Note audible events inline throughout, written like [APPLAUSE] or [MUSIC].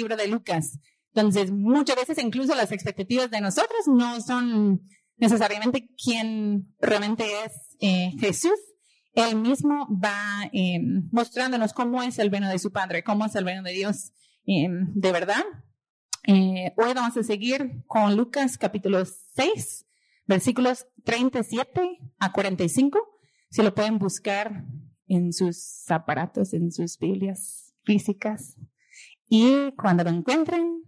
libro de Lucas. Entonces, muchas veces incluso las expectativas de nosotros no son necesariamente quien realmente es eh, Jesús. Él mismo va eh, mostrándonos cómo es el reino de su Padre, cómo es el reino de Dios eh, de verdad. Eh, hoy vamos a seguir con Lucas capítulo 6, versículos 37 a 45. Si lo pueden buscar en sus aparatos, en sus Biblias físicas. Y cuando lo encuentren,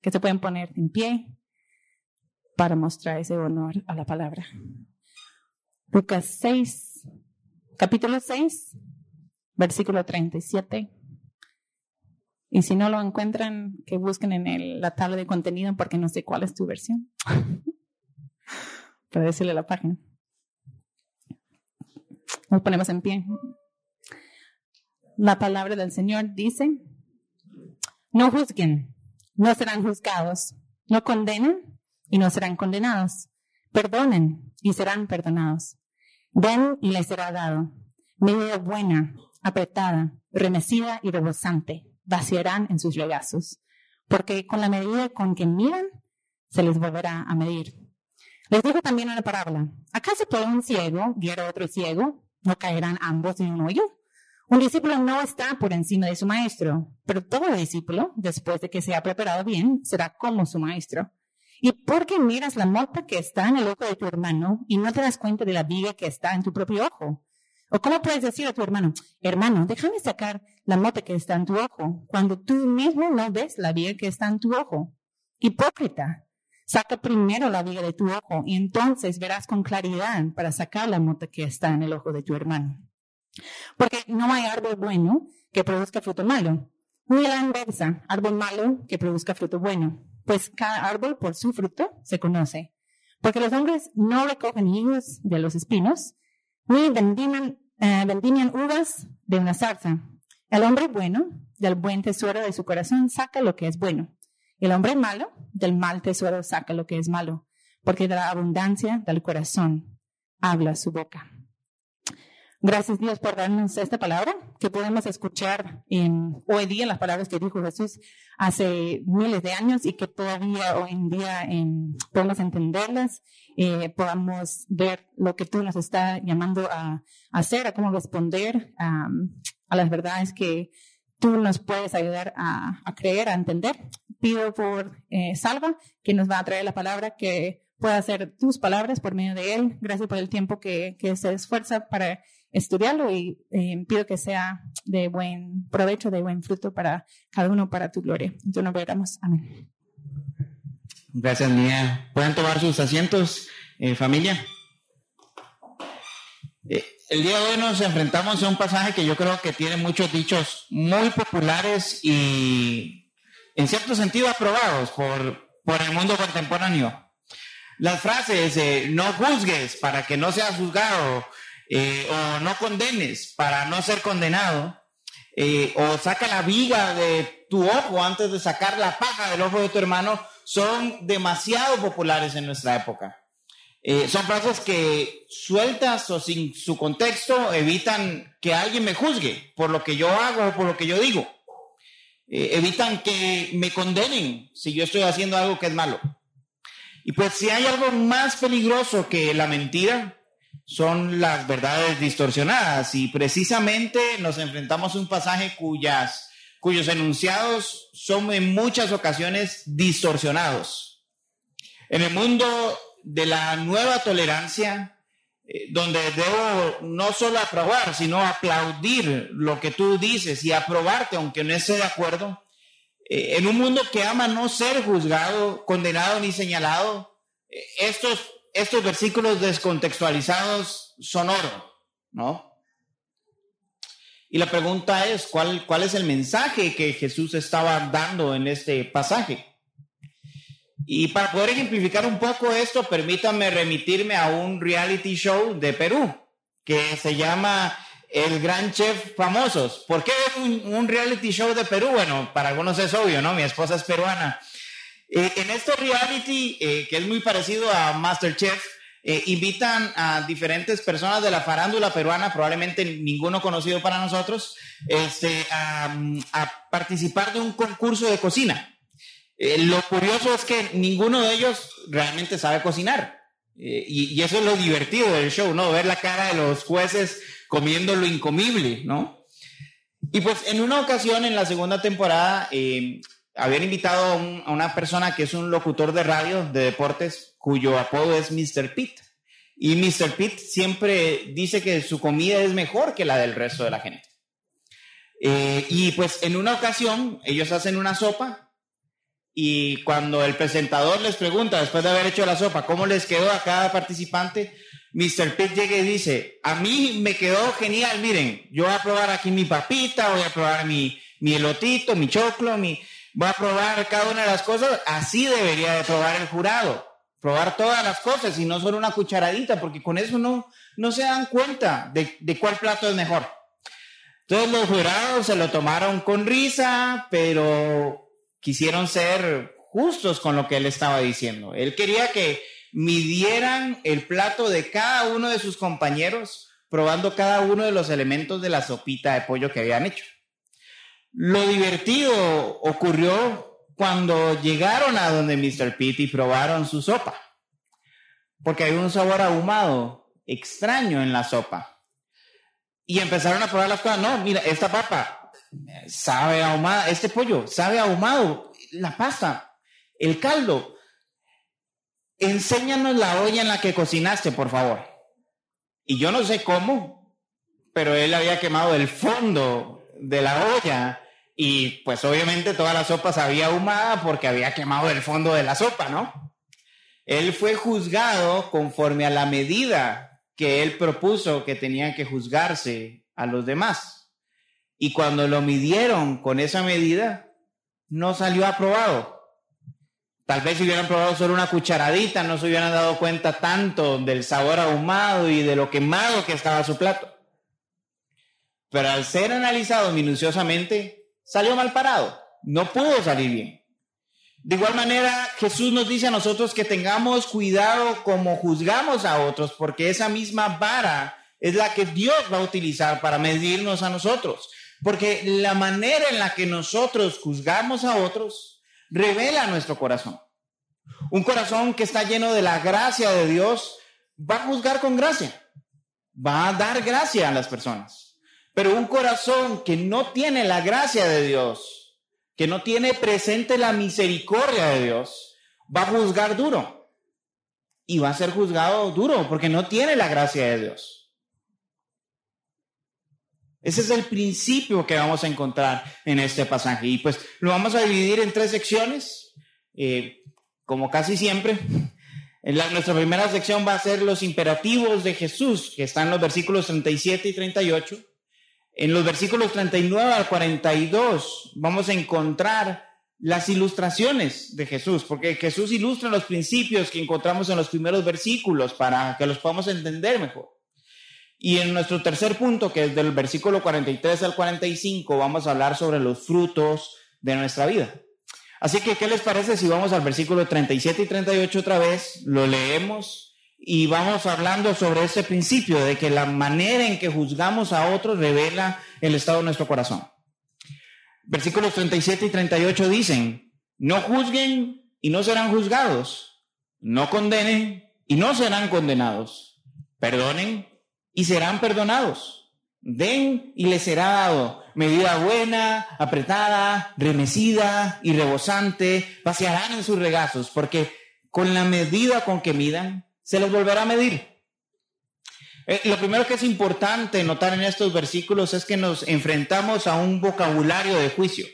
que se pueden poner en pie para mostrar ese honor a la palabra. Lucas 6, capítulo 6, versículo 37. Y si no lo encuentran, que busquen en el- la tabla de contenido porque no sé cuál es tu versión. [LAUGHS] Para decirle la página. Nos ponemos en pie. La palabra del Señor dice, no juzguen, no serán juzgados, no condenen y no serán condenados. Perdonen y serán perdonados. Den y les será dado. Medida buena, apretada, remecida y rebosante, vaciarán en sus legazos. Porque con la medida con que miran, se les volverá a medir. Les dijo también una parábola. ¿Acaso puede un ciego guiar a otro ciego? ¿No caerán ambos en un hoyo? Un discípulo no está por encima de su maestro, pero todo discípulo, después de que se ha preparado bien, será como su maestro. ¿Y por qué miras la mota que está en el ojo de tu hermano y no te das cuenta de la viga que está en tu propio ojo? ¿O cómo puedes decir a tu hermano, hermano, déjame sacar la mota que está en tu ojo, cuando tú mismo no ves la viga que está en tu ojo? Hipócrita, saca primero la viga de tu ojo y entonces verás con claridad para sacar la mota que está en el ojo de tu hermano. Porque no hay árbol bueno que produzca fruto malo, ni la inversa, árbol malo que produzca fruto bueno. Pues cada árbol por su fruto se conoce. Porque los hombres no recogen higos de los espinos, ni eh, vendimian uvas de una zarza. El hombre bueno, del buen tesoro de su corazón, saca lo que es bueno. El hombre malo, del mal tesoro, saca lo que es malo. Porque de la abundancia del corazón habla su boca. Gracias Dios por darnos esta palabra que podemos escuchar en, hoy día, las palabras que dijo Jesús hace miles de años y que todavía hoy en día em, podemos entenderlas, eh, podamos ver lo que tú nos estás llamando a, hacer, a cómo responder a las verdades que tú nos puedes ayudar a, creer, a entender. Pido por eh, Salva, que nos va a traer la palabra, que pueda hacer tus palabras por medio de él. Gracias por el tiempo que se esfuerza para estudiarlo y eh, pido que sea de buen provecho, de buen fruto para cada uno, para tu gloria. Entonces nos veremos. Amén. Gracias, Mía. Pueden tomar sus asientos, eh, familia. Eh, el día de hoy nos enfrentamos a un pasaje que yo creo que tiene muchos dichos muy populares y en cierto sentido aprobados por, por el mundo contemporáneo. Las frases, eh, no juzgues para que no seas juzgado, eh, o no condenes para no ser condenado, eh, o saca la viga de tu ojo antes de sacar la paja del ojo de tu hermano, son demasiado populares en nuestra época. Eh, son frases que sueltas o sin su contexto evitan que alguien me juzgue por lo que yo hago o por lo que yo digo. Evitan que me condenen si yo estoy haciendo algo que es malo. Y pues si hay algo más peligroso que la mentira, son las verdades distorsionadas. Y precisamente nos enfrentamos a un pasaje cuyas, cuyos enunciados son en muchas ocasiones distorsionados. En el mundo de la nueva tolerancia, eh, donde debo no solo aprobar, sino aplaudir lo que tú dices y aprobarte, aunque no esté de acuerdo. Eh, en un mundo que ama no ser juzgado, condenado ni señalado, eh, estos, estos versículos descontextualizados son oro, ¿no? Y la pregunta es, ¿cuál, ¿cuál es el mensaje que Jesús estaba dando en este pasaje? Y para poder ejemplificar un poco esto, permítanme remitirme a un reality show de Perú que se llama El Gran Chef Famosos. ¿Por qué un, reality show de Perú? Bueno, para algunos es obvio, ¿no? Mi esposa es peruana. Eh, en este reality, eh, que es muy parecido a Masterchef, eh, invitan a diferentes personas de la farándula peruana, probablemente ninguno conocido para nosotros, este, a, participar de un concurso de cocina. Eh, lo curioso es que ninguno de ellos realmente sabe cocinar. Eh, y, y, eso es lo divertido del show, ¿no? Ver la cara de los jueces comiendo lo incomible, ¿no? Y pues en una ocasión, en la segunda temporada, habían invitado a, una persona que es un locutor de radio de deportes cuyo apodo es Mr. Pitt. Y Mr. Pitt siempre dice que su comida es mejor que la del resto de la gente. Eh, y pues en una ocasión ellos hacen una sopa y cuando el presentador les pregunta, después de haber hecho la sopa, cómo les quedó a cada participante, Mr. Pitt llega y dice, a mí me quedó genial, miren, yo voy a probar aquí mi papita, voy a probar mi, mi elotito, mi choclo, mi, voy a probar cada una de las cosas, así debería de probar el jurado, probar todas las cosas y no solo una cucharadita, porque con eso no, no se dan cuenta de, de cuál plato es mejor. Todos los jurados se lo tomaron con risa, pero quisieron ser justos con lo que él estaba diciendo. Él quería que midieran el plato de cada uno de sus compañeros, probando cada uno de los elementos de la sopita de pollo que habían hecho. Lo divertido ocurrió cuando llegaron a donde Mr. Pitt y probaron su sopa, porque hay un sabor ahumado extraño en la sopa. Y empezaron a probar las cosas. No, mira, esta papa sabe ahumada, este pollo sabe ahumado, la pasta, el caldo. Enséñanos la olla en la que cocinaste, por favor. Y yo no sé cómo, pero él había quemado el fondo de la olla y pues obviamente toda la sopa sabía ahumada porque había quemado el fondo de la sopa, ¿no? Él fue juzgado conforme a la medida que él propuso que tenía que juzgarse a los demás. Y cuando lo midieron con esa medida, no salió aprobado. Tal vez si hubieran probado solo una cucharadita, no se hubieran dado cuenta tanto del sabor ahumado y de lo quemado que estaba su plato. Pero al ser analizado minuciosamente, salió mal parado, no pudo salir bien. De igual manera, Jesús nos dice a nosotros que tengamos cuidado como juzgamos a otros, porque esa misma vara es la que Dios va a utilizar para medirnos a nosotros. Porque la manera en la que nosotros juzgamos a otros revela nuestro corazón. Un corazón que está lleno de la gracia de Dios va a juzgar con gracia, va a dar gracia a las personas. Pero un corazón que no tiene la gracia de Dios, que no tiene presente la misericordia de Dios, va a juzgar duro. Y va a ser juzgado duro porque no tiene la gracia de Dios. Ese es el principio que vamos a encontrar en este pasaje. Y pues lo vamos a dividir en tres secciones, eh, como casi siempre. En la, nuestra primera sección va a ser los imperativos de Jesús, que están en los versículos 37 y 38. En los versículos 39 al 42 vamos a encontrar las ilustraciones de Jesús, porque Jesús ilustra los principios que encontramos en los primeros versículos para que los podamos entender mejor. Y en nuestro tercer punto, que es del versículo 43 al 45, vamos a hablar sobre los frutos de nuestra vida. Así que, ¿qué les parece si vamos al versículo 37 y 38 otra vez? Lo leemos y vamos hablando sobre ese principio de que la manera en que juzgamos a otros revela el estado de nuestro corazón. Versículos 37 y 38 dicen, no juzguen y no serán juzgados, no condenen y no serán condenados, perdonen y serán perdonados, den y les será dado, medida buena, apretada, remecida y rebosante, pasearán en sus regazos, porque con la medida con que midan, se les volverá a medir. Eh, lo primero que es importante notar en estos versículos es que nos enfrentamos a un vocabulario de juicio.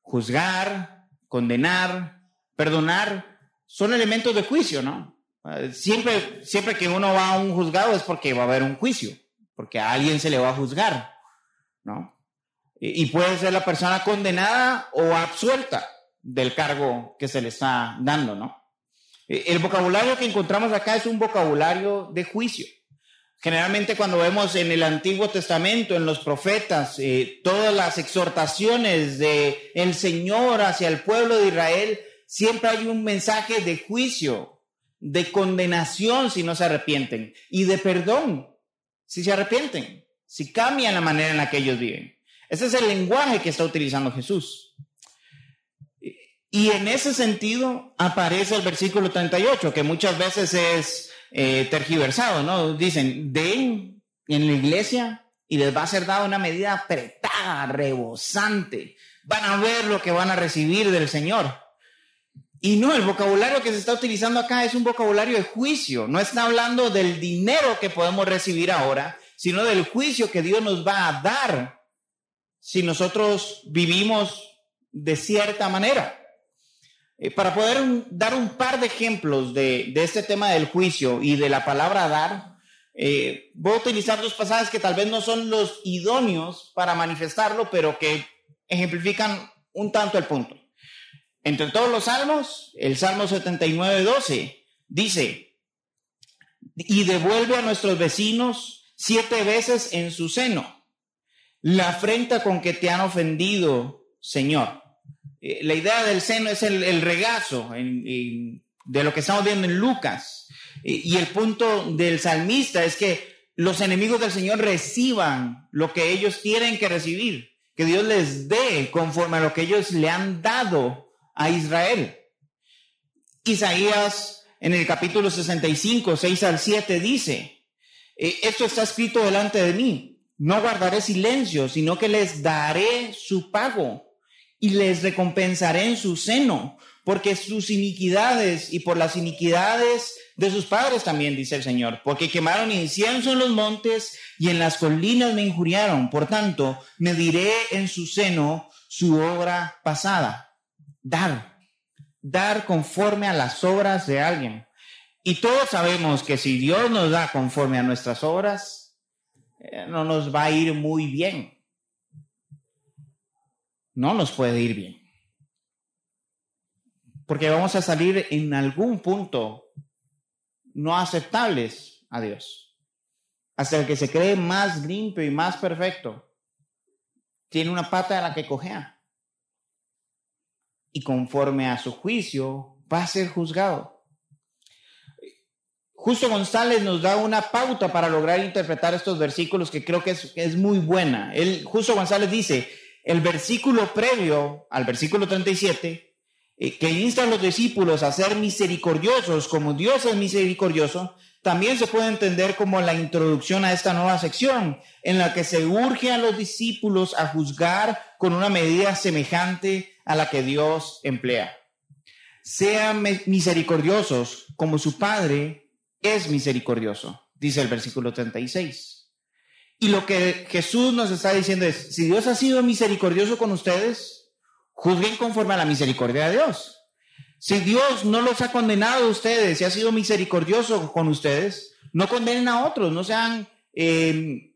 Juzgar, condenar, perdonar, son elementos de juicio, ¿no? Eh, siempre, siempre que uno va a un juzgado es porque va a haber un juicio, porque a alguien se le va a juzgar, ¿no? Y puede ser la persona condenada o absuelta del cargo que se le está dando, ¿no? Eh, el vocabulario que encontramos acá es un vocabulario de juicio. Generalmente cuando vemos en el Antiguo Testamento, en los profetas, eh, todas las exhortaciones de el Señor hacia el pueblo de Israel, siempre hay un mensaje de juicio, de condenación si no se arrepienten y de perdón si se arrepienten, si cambian la manera en la que ellos viven. Ese es el lenguaje que está utilizando Jesús. Y en ese sentido aparece el versículo 38, que muchas veces es eh, tergiversado, ¿no? Dicen, den en la iglesia y les va a ser dada una medida apretada, rebosante. Van a ver lo que van a recibir del Señor. Y no, el vocabulario que se está utilizando acá es un vocabulario de juicio. No está hablando del dinero que podemos recibir ahora, sino del juicio que Dios nos va a dar si nosotros vivimos de cierta manera. Eh, para poder dar un par de ejemplos de, este tema del juicio y de la palabra dar, eh, voy a utilizar dos pasajes que tal vez no son los idóneos para manifestarlo, pero que ejemplifican un tanto el punto. Entre todos los salmos, el Salmo 79, 12 dice, y devuelve a nuestros vecinos siete veces en su seno la afrenta con que te han ofendido, Señor. Eh, la idea del seno es el, regazo de lo que estamos viendo en Lucas. y el punto del salmista es que los enemigos del Señor reciban lo que ellos tienen que recibir, que Dios les dé conforme a lo que ellos le han dado a Israel. Isaías en el capítulo 65, 6 al 7 dice, eh, esto está escrito delante de mí, no guardaré silencio, sino que les daré su pago y les recompensaré en su seno, porque sus iniquidades y por las iniquidades de sus padres también, dice el Señor, porque quemaron incienso en los montes y en las colinas me injuriaron. Por tanto, me diré en su seno su obra pasada. Dar, dar conforme a las obras de alguien. Y todos sabemos que si Dios nos da conforme a nuestras obras, eh, no nos va a ir muy bien no nos puede ir bien. Porque vamos a salir en algún punto no aceptables a Dios. Hasta el que se cree más limpio y más perfecto tiene una pata de la que cojea. Y conforme a su juicio va a ser juzgado. Justo González nos da una pauta para lograr interpretar estos versículos que creo que es, es muy buena. Él, Justo González dice, el versículo previo al versículo 37, eh, que insta a los discípulos a ser misericordiosos como Dios es misericordioso, también se puede entender como la introducción a esta nueva sección, en la que se urge a los discípulos a juzgar con una medida semejante a la que Dios emplea. Sean misericordiosos como su Padre es misericordioso, dice el versículo 36. Y lo que Jesús nos está diciendo es, si Dios ha sido misericordioso con ustedes, juzguen conforme a la misericordia de Dios. Si Dios no los ha condenado a ustedes y ha sido misericordioso con ustedes, no condenen a otros, no sean eh,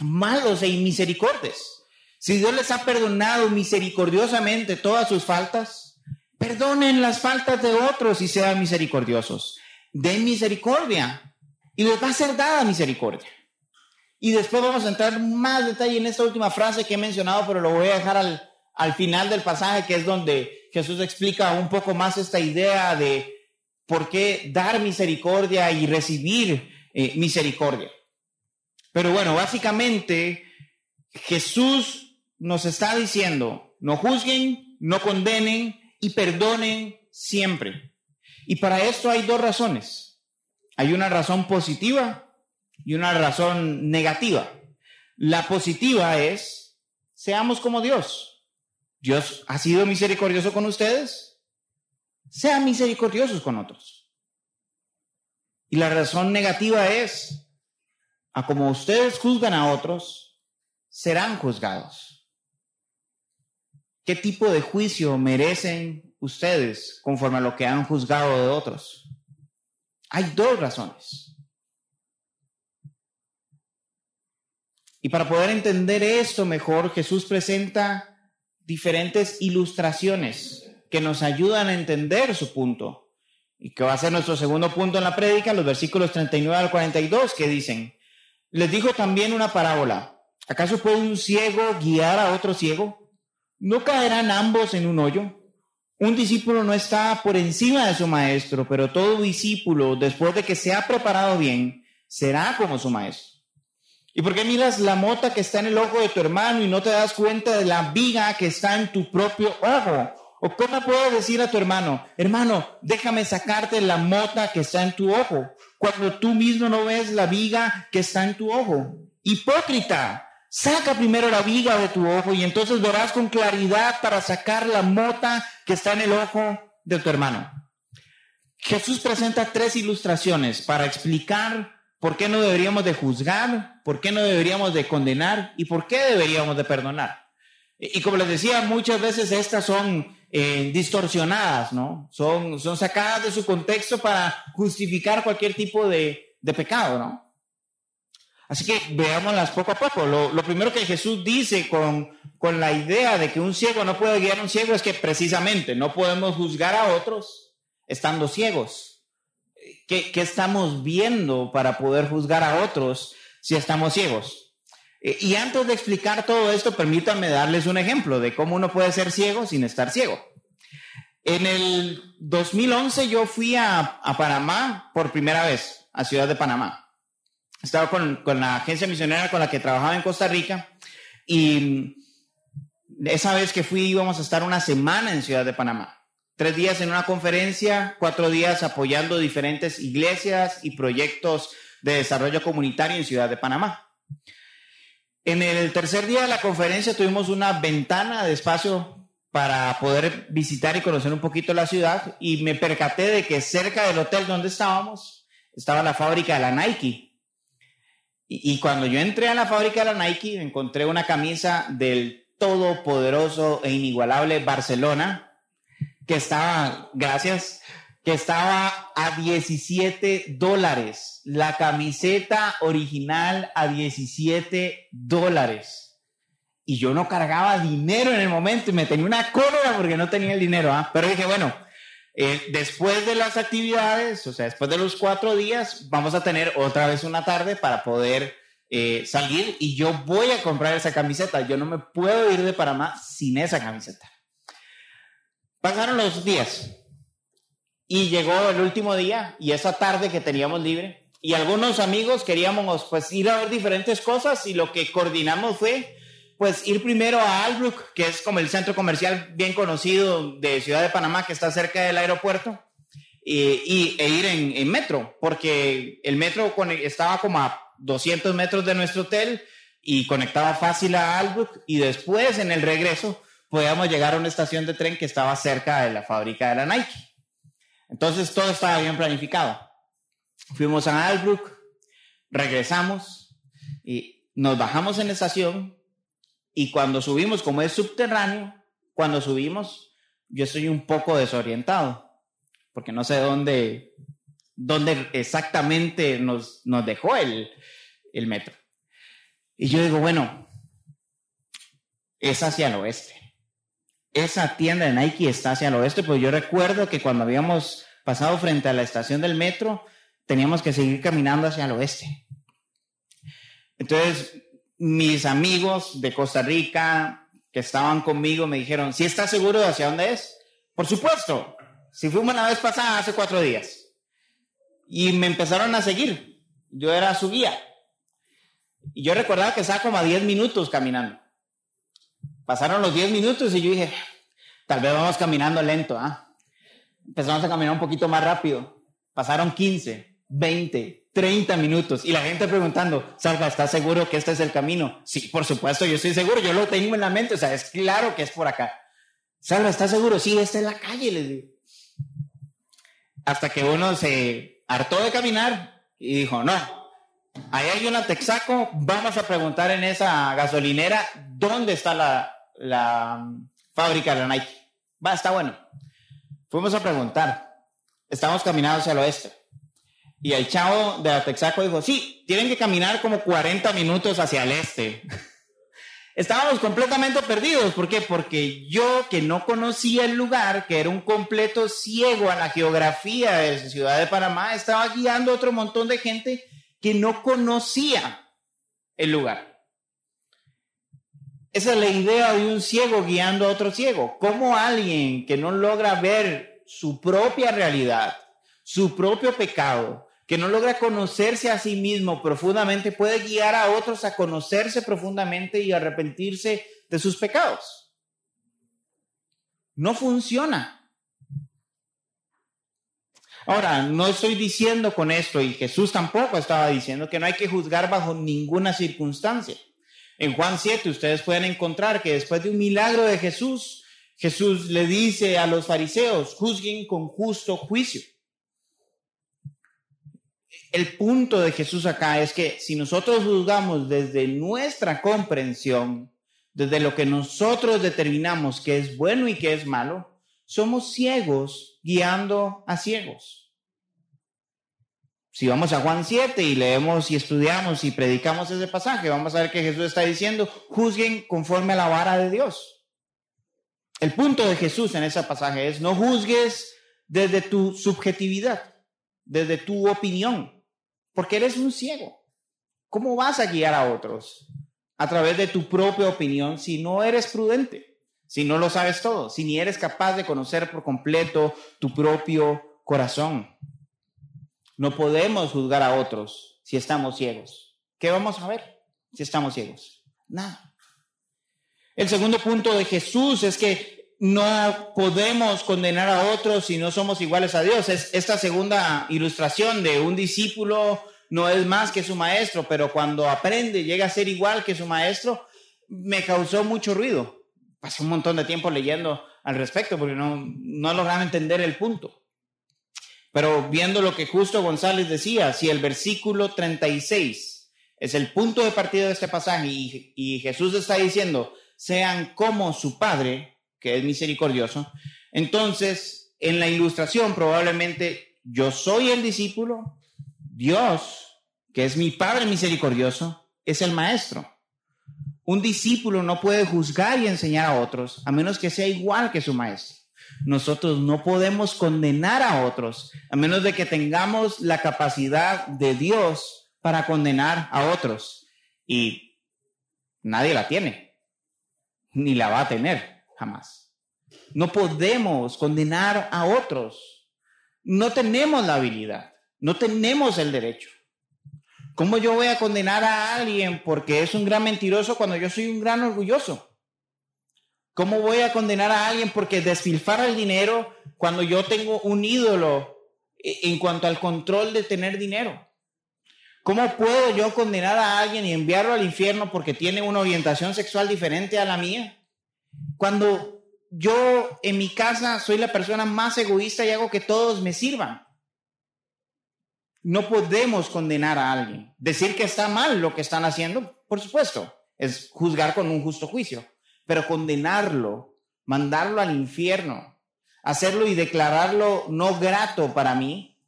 malos e inmisericordes. Si Dios les ha perdonado misericordiosamente todas sus faltas, perdonen las faltas de otros y sean misericordiosos. Den misericordia y les va a ser dada misericordia. Y después vamos a entrar más detalle en esta última frase que he mencionado, pero lo voy a dejar al, al final del pasaje, que es donde Jesús explica un poco más esta idea de por qué dar misericordia y recibir eh, misericordia. Pero bueno, básicamente Jesús nos está diciendo, no juzguen, no condenen y perdonen siempre. Y para esto hay dos razones. Hay una razón positiva y una razón negativa. La positiva es, seamos como Dios. Dios ha sido misericordioso con ustedes. Sean misericordiosos con otros. Y la razón negativa es, a como ustedes juzgan a otros, serán juzgados. ¿Qué tipo de juicio merecen ustedes conforme a lo que han juzgado de otros? Hay dos razones. Y para poder entender esto mejor, Jesús presenta diferentes ilustraciones que nos ayudan a entender su punto. Y que va a ser nuestro segundo punto en la prédica, los versículos 39 al 42, que dicen, les dijo también una parábola. ¿Acaso puede un ciego guiar a otro ciego? ¿No caerán ambos en un hoyo? Un discípulo no está por encima de su maestro, pero todo discípulo, después de que se ha preparado bien, será como su maestro. ¿Y por qué miras la mota que está en el ojo de tu hermano y no te das cuenta de la viga que está en tu propio ojo? ¿O cómo puedes decir a tu hermano, hermano, déjame sacarte la mota que está en tu ojo, cuando tú mismo no ves la viga que está en tu ojo? Hipócrita, saca primero la viga de tu ojo y entonces verás con claridad para sacar la mota que está en el ojo de tu hermano. Jesús presenta tres ilustraciones para explicar por qué no deberíamos de juzgar, por qué no deberíamos de condenar y por qué deberíamos de perdonar. Y como les decía, muchas veces estas son eh, distorsionadas, ¿no? Son, son sacadas de su contexto para justificar cualquier tipo de, de pecado, ¿no? Así que veámoslas poco a poco. Lo, lo, primero que Jesús dice con, con la idea de que un ciego no puede guiar a un ciego es que precisamente no podemos juzgar a otros estando ciegos. ¿Qué, ¿Qué, estamos viendo para poder juzgar a otros si estamos ciegos? Eh, y antes de explicar todo esto, permítanme darles un ejemplo de cómo uno puede ser ciego sin estar ciego. En el 2011 yo fui a, a Panamá por primera vez, a Ciudad de Panamá estaba con, con, la agencia misionera con la que trabajaba en Costa Rica y esa vez que fui íbamos a estar una semana en Ciudad de Panamá. Tres días en una conferencia, cuatro días apoyando diferentes iglesias y proyectos de desarrollo comunitario en Ciudad de Panamá. En el tercer día de la conferencia tuvimos una ventana de espacio para poder visitar y conocer un poquito la ciudad y me percaté de que cerca del hotel donde estábamos estaba la fábrica de la Nike y, cuando yo entré a la fábrica de la Nike, encontré una camisa del todopoderoso e inigualable Barcelona, que estaba, gracias, que estaba a 17 dólares. La camiseta original a 17 dólares. Y yo no cargaba dinero en el momento y me tenía una cólera porque no tenía el dinero. ¿ah? Pero dije, bueno, eh, después de las actividades, o sea, después de los cuatro días, vamos a tener otra vez una tarde para poder eh, salir y yo voy a comprar esa camiseta. Yo no me puedo ir de Panamá sin esa camiseta. Pasaron los días. Y llegó el último día y esa tarde que teníamos libre. Y algunos amigos queríamos pues ir a ver diferentes cosas y lo que coordinamos fue pues ir primero a Albrook, que es como el centro comercial bien conocido de Ciudad de Panamá, que está cerca del aeropuerto, y, e ir en, metro, porque el metro estaba como a 200 metros de nuestro hotel y conectaba fácil a Albrook, y después en el regreso podíamos llegar a una estación de tren que estaba cerca de la fábrica de la Nike. Entonces todo estaba bien planificado. Fuimos a Albrook, regresamos y nos bajamos en la estación y cuando subimos, como es subterráneo, cuando subimos, yo estoy un poco desorientado, porque no sé dónde, dónde exactamente nos, nos dejó el, el metro. Y yo digo, bueno, es hacia el oeste. Esa tienda de Nike está hacia el oeste, pues yo recuerdo que cuando habíamos pasado frente a la estación del metro, teníamos que seguir caminando hacia el oeste. Entonces, mis amigos de Costa Rica que estaban conmigo me dijeron, ¿si estás seguro de hacia dónde es? Por supuesto, si fuimos la vez pasada hace cuatro días. Y me empezaron a seguir. Yo era su guía. Y yo recordaba que estaba como a 10 minutos caminando. Pasaron los 10 minutos y yo dije, tal vez vamos caminando lento. ¿ah? Empezamos a caminar un poquito más rápido. Pasaron 15, 20, 30 minutos y la gente preguntando, Salva, ¿estás seguro que este es el camino? Sí, por supuesto, yo estoy seguro, yo lo tengo en la mente, o sea, es claro que es por acá. Salva, ¿estás seguro? Sí, esta es la calle, les digo. Hasta que uno se hartó de caminar y dijo, no, Ahí hay una Texaco, vamos a preguntar en esa gasolinera dónde está la, la mm, fábrica de la Nike. Va, está bueno. Fuimos a preguntar. Estamos caminando hacia el oeste. Y el chavo de la Texaco dijo, sí, tienen que caminar como 40 minutos hacia el este. [LAUGHS] Estábamos completamente perdidos. ¿Por qué? Porque yo que no conocía el lugar, que era un completo ciego a la geografía de la ciudad de Panamá, estaba guiando a otro montón de gente que no conocía el lugar. Esa es la idea de un ciego guiando a otro ciego. ¿Cómo alguien que no logra ver su propia realidad, su propio pecado, que no logra conocerse a sí mismo profundamente, puede guiar a otros a conocerse profundamente y arrepentirse de sus pecados. No funciona. Ahora, no estoy diciendo con esto, y Jesús tampoco estaba diciendo, que no hay que juzgar bajo ninguna circunstancia. En Juan 7 ustedes pueden encontrar que después de un milagro de Jesús, Jesús le dice a los fariseos, juzguen con justo juicio el punto de Jesús acá es que si nosotros juzgamos desde nuestra comprensión, desde lo que nosotros determinamos que es bueno y que es malo, somos ciegos guiando a ciegos. Si vamos a Juan 7 y leemos y estudiamos y predicamos ese pasaje, vamos a ver que Jesús está diciendo, juzguen conforme a la vara de Dios. El punto de Jesús en ese pasaje es, no juzgues desde tu subjetividad, desde tu opinión, porque eres un ciego. ¿Cómo vas a guiar a otros a través de tu propia opinión si no eres prudente, si no lo sabes todo, si ni eres capaz de conocer por completo tu propio corazón? No podemos juzgar a otros si estamos ciegos. ¿Qué vamos a ver si estamos ciegos? Nada. El segundo punto de Jesús es que no podemos condenar a otros si no somos iguales a Dios. Es esta segunda ilustración de un discípulo no es más que su maestro, pero cuando aprende, llega a ser igual que su maestro, me causó mucho ruido. Pasé un montón de tiempo leyendo al respecto porque no, no lograba entender el punto. Pero viendo lo que justo González decía, si el versículo 36 es el punto de partida de este pasaje y, y Jesús está diciendo, sean como su Padre, que es misericordioso, entonces en la ilustración probablemente yo soy el discípulo, Dios, que es mi Padre misericordioso, es el Maestro. Un discípulo no puede juzgar y enseñar a otros a menos que sea igual que su Maestro. Nosotros no podemos condenar a otros a menos de que tengamos la capacidad de Dios para condenar a otros. Y nadie la tiene, ni la va a tener jamás. No podemos condenar a otros. No tenemos la habilidad. No tenemos el derecho. ¿Cómo yo voy a condenar a alguien porque es un gran mentiroso cuando yo soy un gran orgulloso? ¿Cómo voy a condenar a alguien porque desfilfara el dinero cuando yo tengo un ídolo en cuanto al control de tener dinero? ¿Cómo puedo yo condenar a alguien y enviarlo al infierno porque tiene una orientación sexual diferente a la mía? Cuando yo en mi casa soy la persona más egoísta y hago que todos me sirvan. No podemos condenar a alguien. Decir que está mal lo que están haciendo, por supuesto, es juzgar con un justo juicio, pero condenarlo, mandarlo al infierno, hacerlo y declararlo no grato para mí,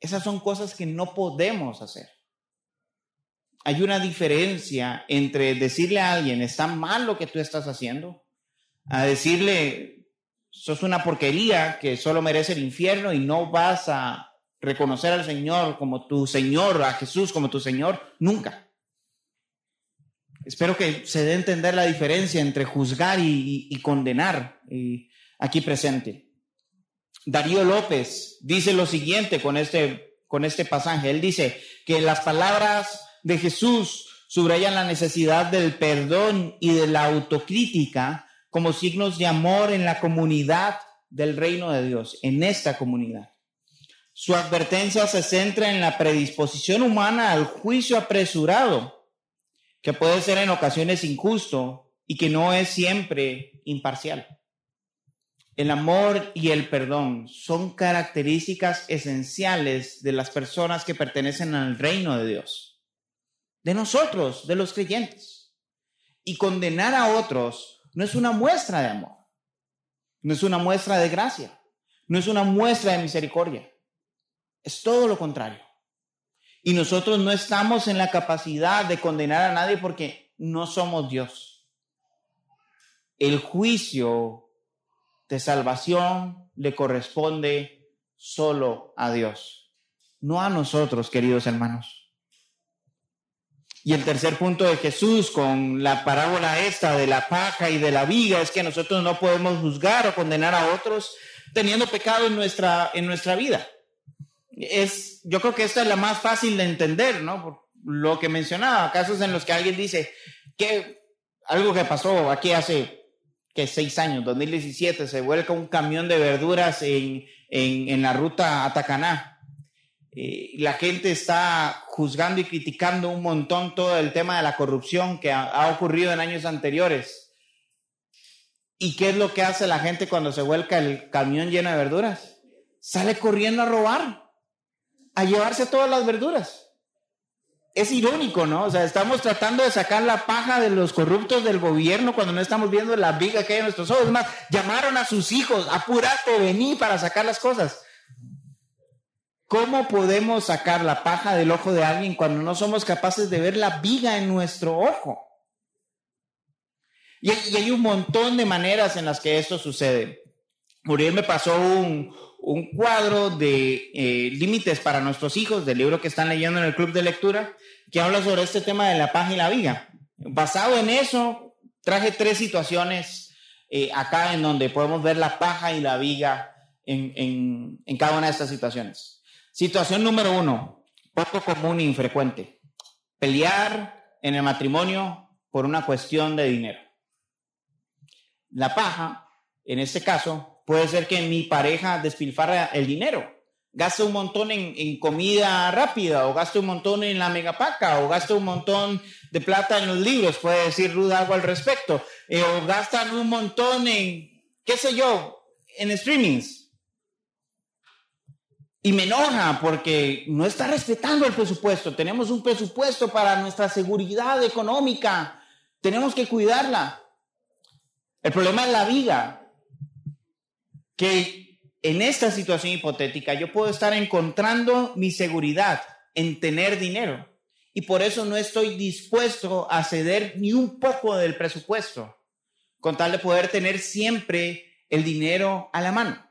esas son cosas que no podemos hacer. Hay una diferencia entre decirle a alguien, está mal lo que tú estás haciendo, a decirle, sos una porquería que solo merece el infierno y no vas a reconocer al Señor como tu Señor, a Jesús como tu Señor, nunca. Espero que se dé a entender la diferencia entre juzgar y, condenar aquí presente. Darío López dice lo siguiente con este, con este pasaje. Él dice que las palabras de Jesús subrayan la necesidad del perdón y de la autocrítica como signos de amor en la comunidad del reino de Dios, en esta comunidad. Su advertencia se centra en la predisposición humana al juicio apresurado, que puede ser en ocasiones injusto y que no es siempre imparcial. El amor y el perdón son características esenciales de las personas que pertenecen al reino de Dios. de nosotros, de los creyentes. Y condenar a otros no es una muestra de amor, no es una muestra de gracia, no es una muestra de misericordia, es todo lo contrario. Y nosotros no estamos en la capacidad de condenar a nadie porque no somos Dios. El juicio de salvación le corresponde solo a Dios, no a nosotros, queridos hermanos. Y el tercer punto de Jesús con la parábola esta de la paja y de la viga es que nosotros no podemos juzgar o condenar a otros teniendo pecado en nuestra, en nuestra vida. Es, yo creo que esta es la más fácil de entender, ¿no? Por lo que mencionaba, casos en los que alguien dice que algo que pasó aquí hace que seis años, 2017, se vuelca un camión de verduras en, en, en la ruta a Tacaná eh, la gente está juzgando y criticando un montón todo el tema de la corrupción que ha, ocurrido en años anteriores. ¿Y qué es lo que hace la gente cuando se vuelca el camión lleno de verduras? Sale corriendo a robar, a llevarse todas las verduras. Es irónico, ¿no? O sea, estamos tratando de sacar la paja de los corruptos del gobierno cuando no estamos viendo la viga que hay en nuestros ojos. Es más, llamaron a sus hijos, apúrate, vení para sacar las cosas. ¿Cómo podemos sacar la paja del ojo de alguien cuando no somos capaces de ver la viga en nuestro ojo? Y, hay un montón de maneras en las que esto sucede. Muriel me pasó un, cuadro de eh, límites para nuestros hijos del libro que están leyendo en el club de lectura que habla sobre este tema de la paja y la viga. Basado en eso, traje tres situaciones eh, acá en donde podemos ver la paja y la viga en cada una de estas situaciones. Situación número uno, poco común e infrecuente. Pelear en el matrimonio por una cuestión de dinero. La paja, en este caso, puede ser que mi pareja despilfarra el dinero. Gaste un montón en, comida rápida, o gaste un montón en la megapaca, o gaste un montón de plata en los libros, puede decir Ruth algo al respecto, eh, o gastan un montón en, qué sé yo, en streamings y me enoja porque no está respetando el presupuesto. Tenemos un presupuesto para nuestra seguridad económica. Tenemos que cuidarla. El problema es la vida. Que en esta situación hipotética yo puedo estar encontrando mi seguridad en tener dinero. Y por eso no estoy dispuesto a ceder ni un poco del presupuesto, con tal de poder tener siempre el dinero a la mano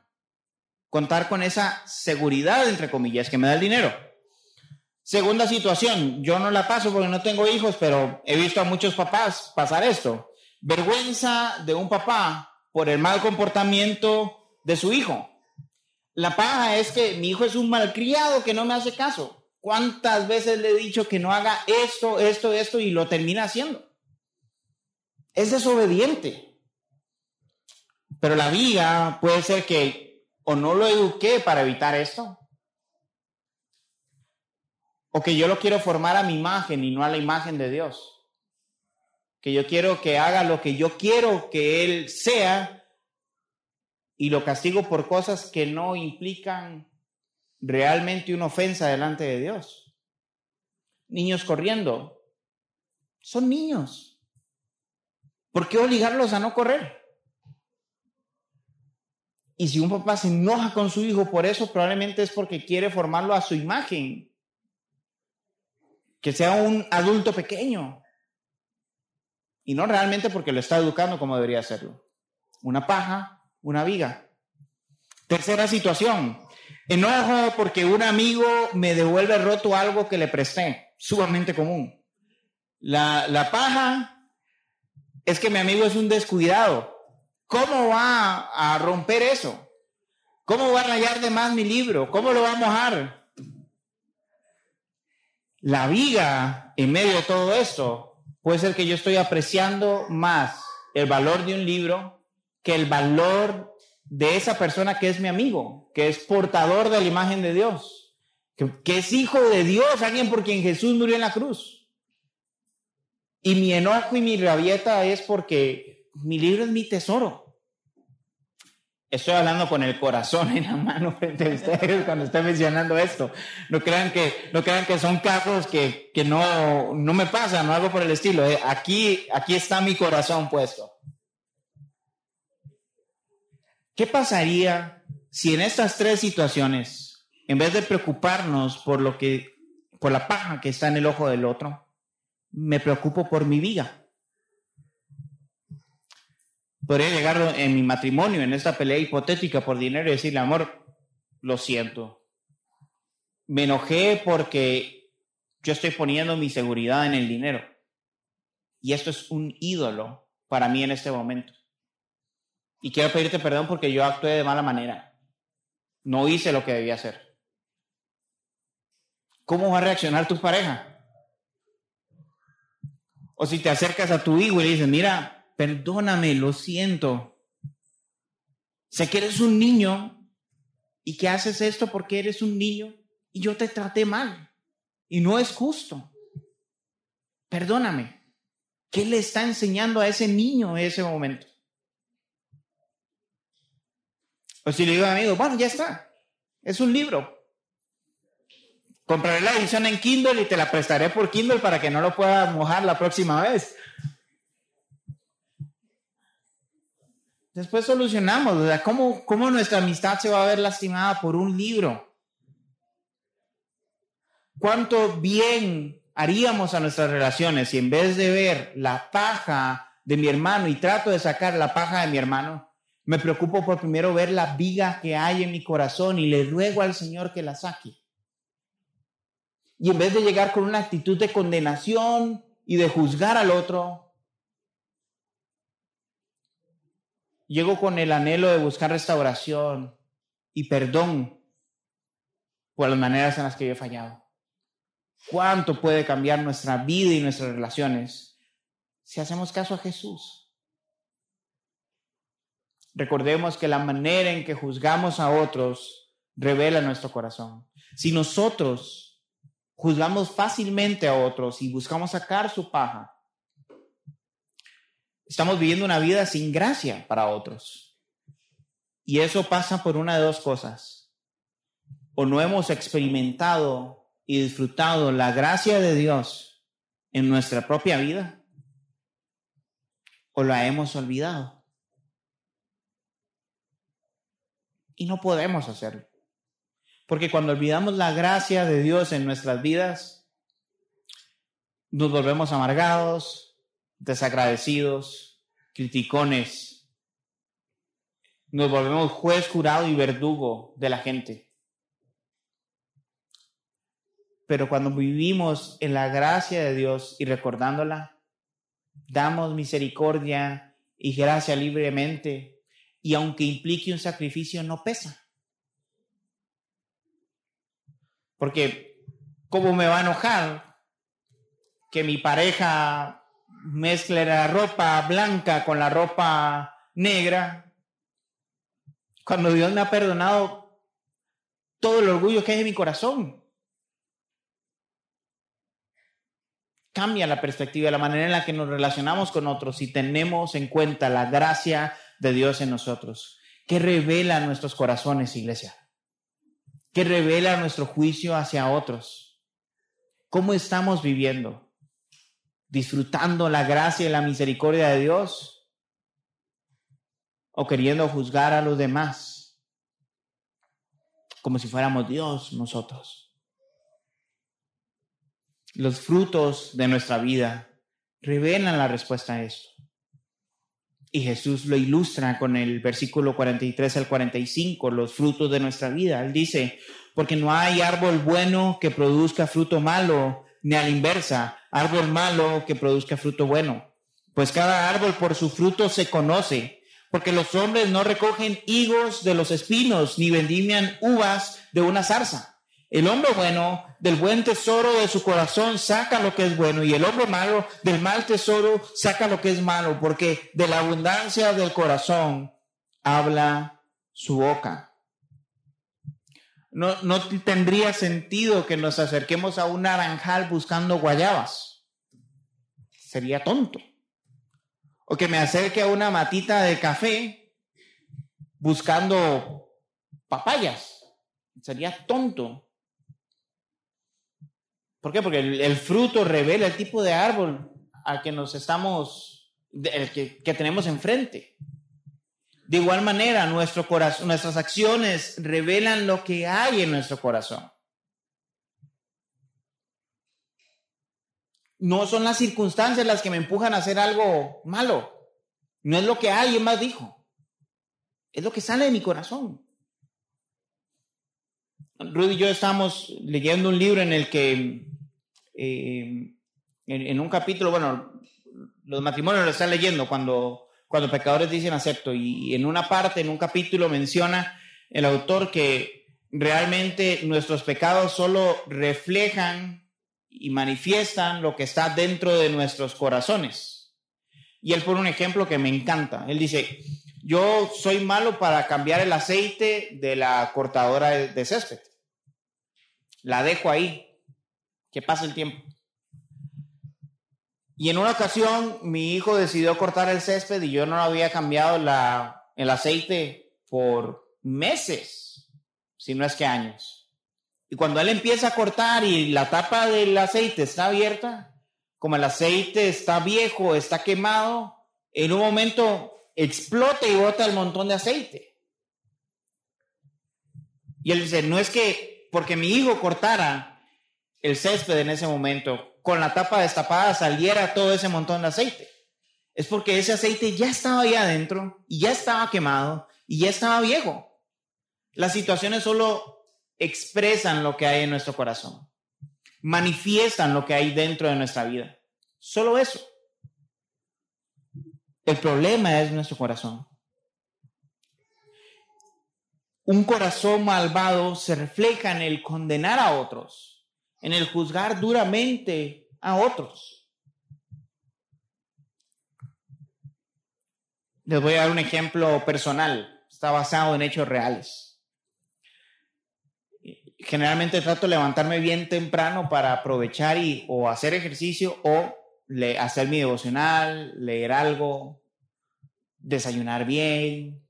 contar con esa seguridad, entre comillas, que me da el dinero. Segunda situación, yo no la paso porque no tengo hijos, pero he visto a muchos papás pasar esto. Vergüenza de un papá por el mal comportamiento de su hijo. La paja es que mi hijo es un malcriado que no me hace caso. ¿Cuántas veces le he dicho que no haga esto, esto, esto y lo termina haciendo? Es desobediente. Pero la viga puede ser que o no lo eduqué para evitar esto. O que yo lo quiero formar a mi imagen y no a la imagen de Dios. Que yo quiero que haga lo que yo quiero que Él sea y lo castigo por cosas que no implican realmente una ofensa delante de Dios. Niños corriendo. Son niños. ¿Por qué obligarlos a no correr? Y si un papá se enoja con su hijo por eso, probablemente es porque quiere formarlo a su imagen. Que sea un adulto pequeño. Y no realmente porque lo está educando como debería hacerlo. Una paja, una viga. Tercera situación. Enojo porque un amigo me devuelve roto algo que le presté. Sumamente común. La, la paja es que mi amigo es un descuidado ¿Cómo va a romper eso? ¿Cómo va a rayar de más mi libro? ¿Cómo lo va a mojar? La viga en medio de todo esto puede ser que yo estoy apreciando más el valor de un libro que el valor de esa persona que es mi amigo, que es portador de la imagen de Dios, que, es hijo de Dios, alguien por quien Jesús murió en la cruz. Y mi enojo y mi rabieta es porque mi libro es mi tesoro. Estoy hablando con el corazón en la mano frente a ustedes cuando estoy mencionando esto. No crean que, no crean que son casos que, que no, no me pasan, no algo por el estilo. Eh, aquí, aquí está mi corazón puesto. ¿Qué pasaría si en estas tres situaciones, en vez de preocuparnos por lo que, por la paja que está en el ojo del otro, me preocupo por mi vida? podría llegar en mi matrimonio, en esta pelea hipotética por dinero y decirle, amor, lo siento. Me enojé porque yo estoy poniendo mi seguridad en el dinero. Y esto es un ídolo para mí en este momento. Y quiero pedirte perdón porque yo actué de mala manera. No hice lo que debía hacer. ¿Cómo va a reaccionar tu pareja? O si te acercas a tu hijo y le dices, mira, perdóname, lo siento. Sé que eres un niño y que haces esto porque eres un niño y yo te traté mal y no es justo. Perdóname. ¿Qué le está enseñando a ese niño en ese momento? O si le digo a amigo, bueno, ya está. Es un libro. Compraré la edición en Kindle y te la prestaré por Kindle para que no lo puedas mojar la próxima vez. Después solucionamos, ¿cómo, ¿cómo nuestra amistad se va a ver lastimada por un libro? ¿Cuánto bien haríamos a nuestras relaciones si en vez de ver la paja de mi hermano y trato de sacar la paja de mi hermano, me preocupo por primero ver la viga que hay en mi corazón y le ruego al Señor que la saque? Y en vez de llegar con una actitud de condenación y de juzgar al otro, Llego con el anhelo de buscar restauración y perdón por las maneras en las que yo he fallado. ¿Cuánto puede cambiar nuestra vida y nuestras relaciones si hacemos caso a Jesús? Recordemos que la manera en que juzgamos a otros revela nuestro corazón. Si nosotros juzgamos fácilmente a otros y buscamos sacar su paja, Estamos viviendo una vida sin gracia para otros. Y eso pasa por una de dos cosas. O no hemos experimentado y disfrutado la gracia de Dios en nuestra propia vida, o la hemos olvidado. Y no podemos hacerlo. Porque cuando olvidamos la gracia de Dios en nuestras vidas, nos volvemos amargados, desagradecidos, criticones. Nos volvemos juez, jurado y verdugo de la gente. Pero cuando vivimos en la gracia de Dios y recordándola, damos misericordia y gracia libremente y aunque implique un sacrificio no pesa. Porque, ¿cómo me va a enojar que mi pareja mezcle la ropa blanca con la ropa negra, cuando Dios me ha perdonado todo el orgullo que hay en mi corazón. Cambia la perspectiva, la manera en la que nos relacionamos con otros y tenemos en cuenta la gracia de Dios en nosotros, que revela nuestros corazones, iglesia, que revela nuestro juicio hacia otros. ¿Cómo estamos viviendo? disfrutando la gracia y la misericordia de Dios o queriendo juzgar a los demás como si fuéramos Dios nosotros. Los frutos de nuestra vida revelan la respuesta a esto. Y Jesús lo ilustra con el versículo 43 al 45, los frutos de nuestra vida. Él dice, porque no hay árbol bueno que produzca fruto malo, ni a la inversa, árbol malo que produzca fruto bueno. Pues cada árbol por su fruto se conoce, porque los hombres no recogen higos de los espinos, ni vendimian uvas de una zarza. El hombre bueno del buen tesoro de su corazón saca lo que es bueno y el hombre malo del mal tesoro saca lo que es malo, porque de la abundancia del corazón habla su boca. No, no tendría sentido que nos acerquemos a un naranjal buscando guayabas. Sería tonto. O que me acerque a una matita de café buscando papayas. Sería tonto. ¿Por qué? Porque el, fruto revela el tipo de árbol al que nos estamos, el que, que tenemos enfrente. De igual manera, nuestro corazón, nuestras acciones revelan lo que hay en nuestro corazón. No son las circunstancias las que me empujan a hacer algo malo. No es lo que alguien más dijo. Es lo que sale de mi corazón. Rudy y yo estamos leyendo un libro en el que, eh, en, un capítulo, bueno, los matrimonios lo están leyendo cuando, cuando pecadores dicen acepto. Y en una parte, en un capítulo, menciona el autor que realmente nuestros pecados solo reflejan y manifiestan lo que está dentro de nuestros corazones. Y él pone un ejemplo que me encanta. Él dice, yo soy malo para cambiar el aceite de la cortadora de, césped. La dejo ahí, que pase el tiempo. Y en una ocasión mi hijo decidió cortar el césped y yo no había cambiado la, el aceite por meses, si no es que años. Y cuando él empieza a cortar y la tapa del aceite está abierta, como el aceite está viejo, está quemado, en un momento explota y bota el montón de aceite. Y él dice, no es que porque mi hijo cortara el césped en ese momento, con la tapa destapada saliera todo ese montón de aceite. Es porque ese aceite ya estaba ahí adentro y ya estaba quemado y ya estaba viejo. Las situaciones solo expresan lo que hay en nuestro corazón, manifiestan lo que hay dentro de nuestra vida. Solo eso. El problema es nuestro corazón. Un corazón malvado se refleja en el condenar a otros, en el juzgar duramente a otros. Les voy a dar un ejemplo personal. Está basado en hechos reales generalmente trato de levantarme bien temprano para aprovechar y o hacer ejercicio o hacer mi devocional, leer algo, desayunar bien,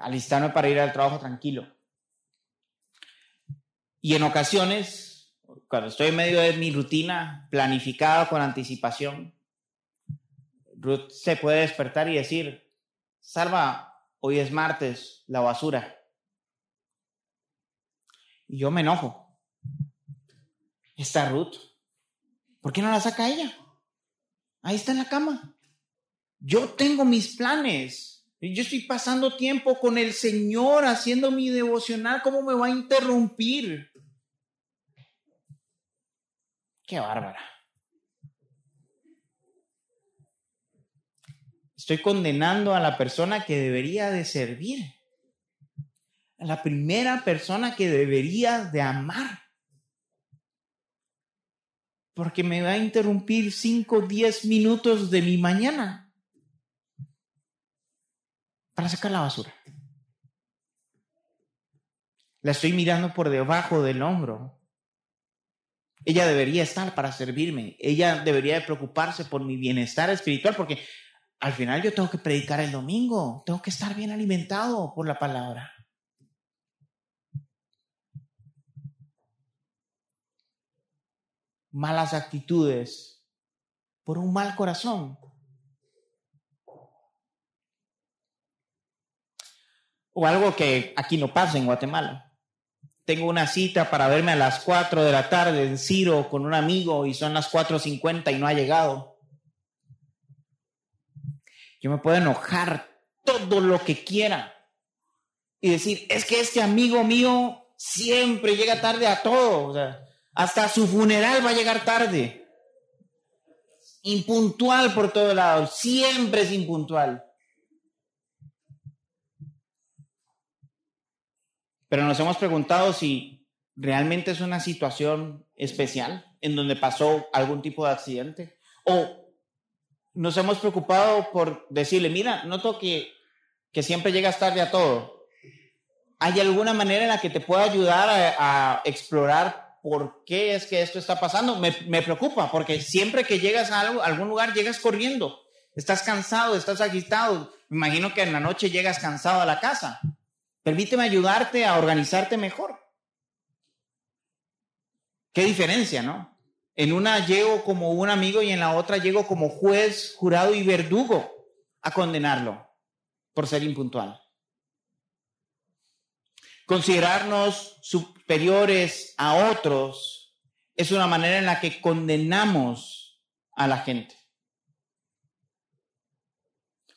alistarme para ir al trabajo tranquilo. Y en ocasiones, cuando estoy en medio de mi rutina planificada con anticipación, Ruth se puede despertar y decir, Salva, hoy es martes, la basura. Y yo me enojo. Está Ruth. ¿Por qué no la saca ella? Ahí está en la cama. Yo tengo mis planes. Yo estoy pasando tiempo con el Señor haciendo mi devocional. ¿Cómo me va a interrumpir? Qué bárbara. Estoy condenando a la persona que debería de servir la primera persona que debería de amar. Porque me va a interrumpir 5, 10 minutos de mi mañana para sacar la basura. La estoy mirando por debajo del hombro. Ella debería estar para servirme. Ella debería de preocuparse por mi bienestar espiritual porque al final yo tengo que predicar el domingo. Tengo que estar bien alimentado por la palabra. malas actitudes por un mal corazón. O algo que aquí no pasa en Guatemala. Tengo una cita para verme a las 4 de la tarde en Ciro con un amigo y son las 4.50 y no ha llegado. Yo me puedo enojar todo lo que quiera y decir, es que este amigo mío siempre llega tarde a todo. Hasta su funeral va a llegar tarde. Impuntual por todos lados. Siempre es impuntual. Pero nos hemos preguntado si realmente es una situación especial en donde pasó algún tipo de accidente. O nos hemos preocupado por decirle, mira, noto que, que siempre llegas tarde a todo. ¿Hay alguna manera en la que te pueda ayudar a, a explorar por qué es que esto está pasando. Me, preocupa porque siempre que llegas a, algún lugar, llegas corriendo. Estás cansado, estás agitado, imagino que en la noche llegas cansado a la casa. Permíteme ayudarte a organizarte mejor. Qué diferencia, ¿no? En una llego como un amigo y en la otra llego como juez, jurado y verdugo a condenarlo por ser impuntual. Considerarnos superiores a otros es una manera en la que condenamos a la gente.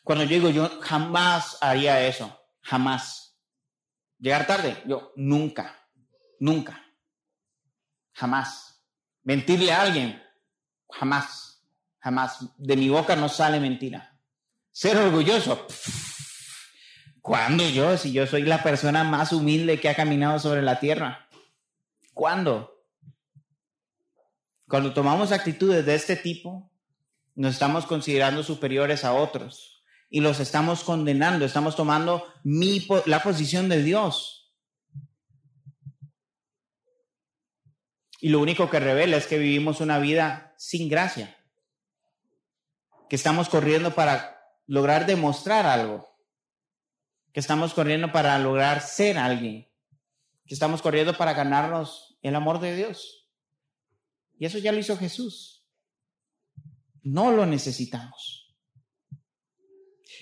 Cuando llego yo jamás haría eso, jamás. Llegar tarde, yo nunca, nunca, jamás. Mentirle a alguien, jamás, jamás. De mi boca no sale mentira. Ser orgulloso, ¿cuándo yo? Si yo soy la persona más humilde que ha caminado sobre la tierra. ¿Cuándo? Cuando tomamos actitudes de este tipo, nos estamos considerando superiores a otros y los estamos condenando, estamos tomando la posición de Dios. Y lo único que revela es que vivimos una vida sin gracia, que estamos corriendo para lograr demostrar algo, que estamos corriendo para lograr ser alguien, que estamos corriendo para ganarnos el amor de Dios. Y eso ya lo hizo Jesús. No lo necesitamos.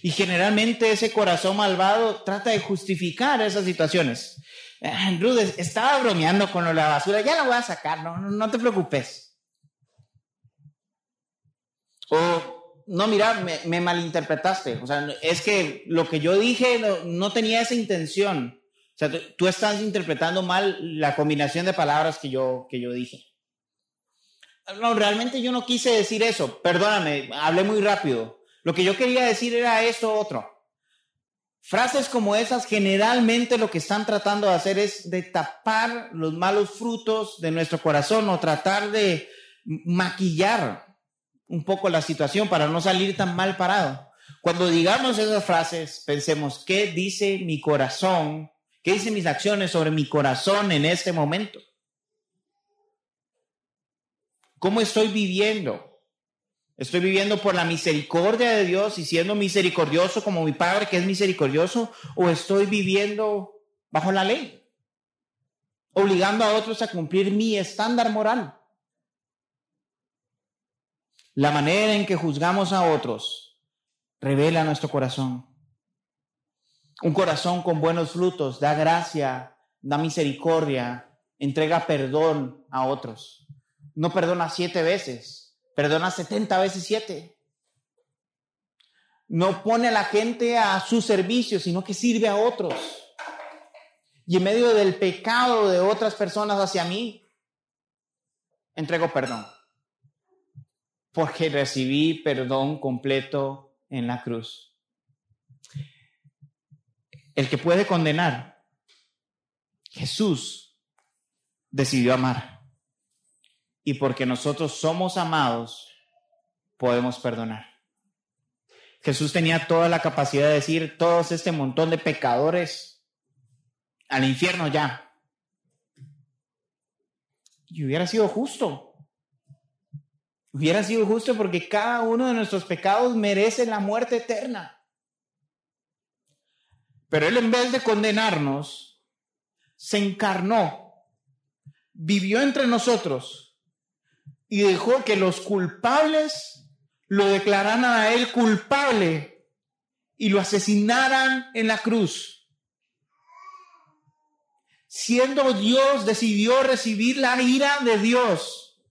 Y generalmente ese corazón malvado trata de justificar esas situaciones. Andrew, estaba bromeando con la basura, ya la voy a sacar, no, no, te preocupes. O, no, mira, me, malinterpretaste. O sea, es que lo que yo dije no, tenía esa intención. O sea, tú, estás interpretando mal la combinación de palabras que yo, que yo dije. No, realmente yo no quise decir eso. Perdóname, hablé muy rápido. Lo que yo quería decir era esto otro. Frases como esas generalmente lo que están tratando de hacer es de tapar los malos frutos de nuestro corazón o tratar de maquillar un poco la situación para no salir tan mal parado. Cuando digamos esas frases, pensemos, ¿qué dice mi corazón? ¿Qué dicen mis acciones sobre mi corazón en este momento? ¿Cómo estoy viviendo? Estoy viviendo por la misericordia de Dios y siendo misericordioso como mi Padre que es misericordioso, o estoy viviendo bajo la ley, obligando a otros a cumplir mi estándar moral. La manera en que juzgamos a otros revela nuestro corazón. Un corazón con buenos frutos da gracia, da misericordia, entrega perdón a otros. No perdona siete veces, perdona 70 veces 7. No pone a la gente a su servicio, sino que sirve a otros. Y en medio del pecado de otras personas hacia mí, entrego perdón. Porque recibí perdón completo en la cruz. El que puede condenar, Jesús decidió amar. Y porque nosotros somos amados, podemos perdonar. Jesús tenía toda la capacidad de decir, todos este montón de pecadores al infierno ya. Y hubiera sido justo. Hubiera sido justo porque cada uno de nuestros pecados merece la muerte eterna. Pero Él en vez de condenarnos, se encarnó, vivió entre nosotros y dejó que los culpables lo declararan a él culpable y lo asesinaran en la cruz. Siendo Dios, decidió recibir la ira de Dios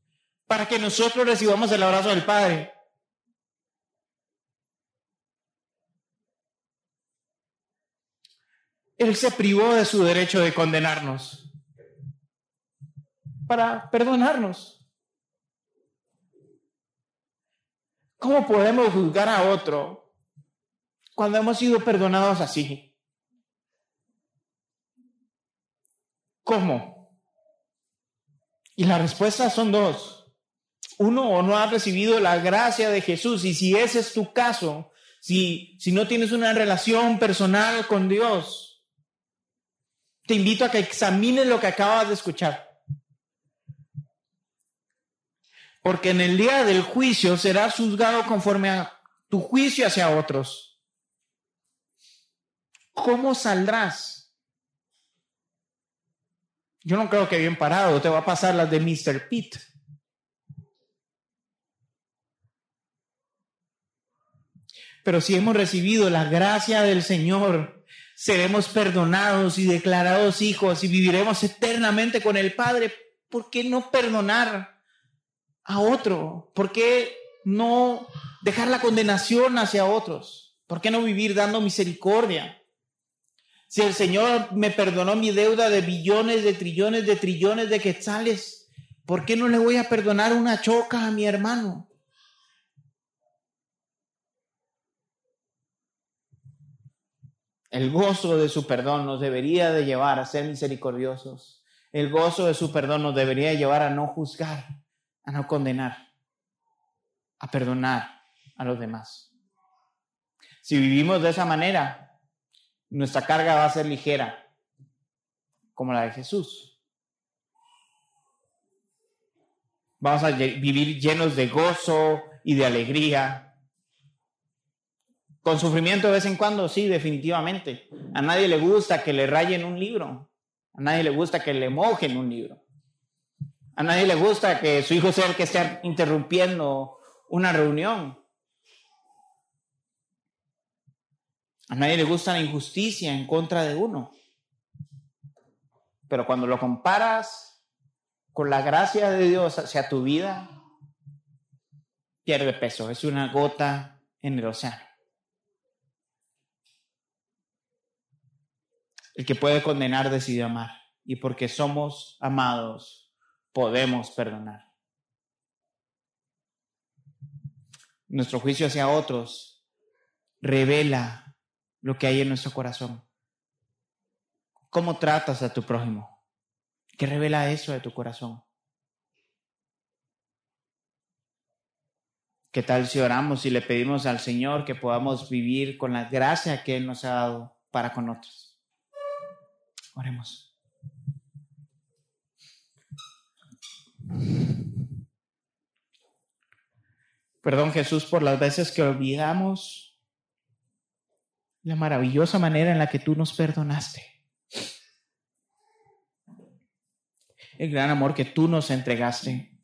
para que nosotros recibamos el abrazo del Padre. Él se privó de su derecho de condenarnos para perdonarnos. ¿Cómo podemos juzgar a otro cuando hemos sido perdonados así? ¿Cómo? Y la respuesta son dos. Uno, o no has recibido la gracia de Jesús. Y si ese es tu caso, si, si no tienes una relación personal con Dios, te invito a que examines lo que acabas de escuchar. Porque en el día del juicio serás juzgado conforme a tu juicio hacia otros. ¿cómo saldrás? Yo no creo que bien parado, te va a pasar las de Mr. Pitt. Pero si hemos recibido la gracia del Señor, seremos perdonados y declarados hijos y viviremos eternamente con el Padre. ¿Por qué no perdonar a otro? ¿Por qué no dejar la condenación hacia otros? ¿Por qué no vivir dando misericordia? Si el Señor me perdonó mi deuda de billones, de trillones, de trillones de quetzales, ¿por qué no le voy a perdonar una choca a mi hermano? El gozo de su perdón nos debería de llevar a ser misericordiosos. El gozo de su perdón nos debería llevar a no juzgar, a no condenar, a perdonar a los demás. Si vivimos de esa manera, nuestra carga va a ser ligera, como la de Jesús. Vamos a vivir llenos de gozo y de alegría, con sufrimiento de vez en cuando, sí, definitivamente. A nadie le gusta que le rayen un libro. A nadie le gusta que le mojen un libro. A nadie le gusta que su hijo sea el que esté interrumpiendo una reunión. A nadie le gusta la injusticia en contra de uno. Pero cuando lo comparas con la gracia de Dios hacia tu vida, pierde peso. Es una gota en el océano. El que puede condenar decidió amar. Y porque somos amados, podemos perdonar. Nuestro juicio hacia otros revela lo que hay en nuestro corazón. ¿Cómo tratas a tu prójimo? ¿Qué revela eso de tu corazón? ¿Qué tal si oramos y le pedimos al Señor que podamos vivir con la gracia que Él nos ha dado para con otros? Oremos. Perdón Jesús por las veces que olvidamos la maravillosa manera en la que tú nos perdonaste. El gran amor que tú nos entregaste.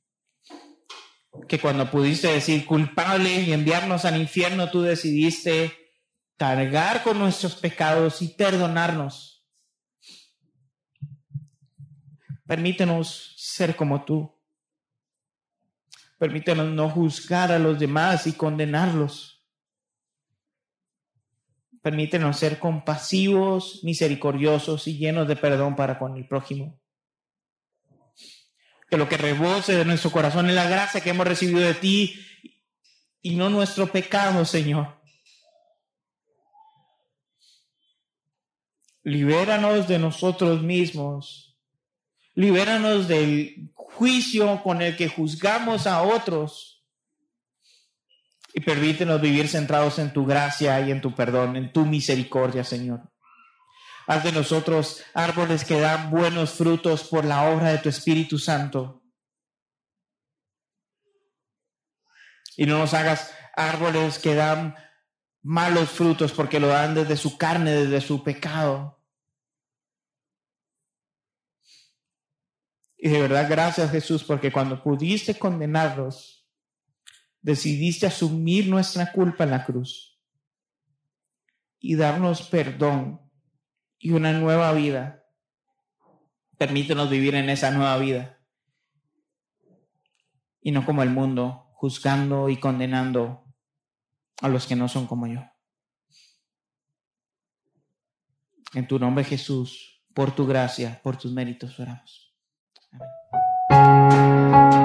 Que cuando pudiste decir culpable y enviarnos al infierno, tú decidiste cargar con nuestros pecados y perdonarnos Permítenos ser como tú. Permítenos no juzgar a los demás y condenarlos. Permítenos ser compasivos, misericordiosos y llenos de perdón para con el prójimo. Que lo que rebose de nuestro corazón es la gracia que hemos recibido de ti y no nuestro pecado, Señor. Libéranos de nosotros mismos Libéranos del juicio con el que juzgamos a otros. Y permítenos vivir centrados en tu gracia y en tu perdón, en tu misericordia, Señor. Haz de nosotros árboles que dan buenos frutos por la obra de tu Espíritu Santo. Y no nos hagas árboles que dan malos frutos porque lo dan desde su carne, desde su pecado. Y de verdad, gracias Jesús, porque cuando pudiste condenarlos, decidiste asumir nuestra culpa en la cruz y darnos perdón y una nueva vida. Permítenos vivir en esa nueva vida y no como el mundo, juzgando y condenando a los que no son como yo. En tu nombre Jesús, por tu gracia, por tus méritos oramos. Amen.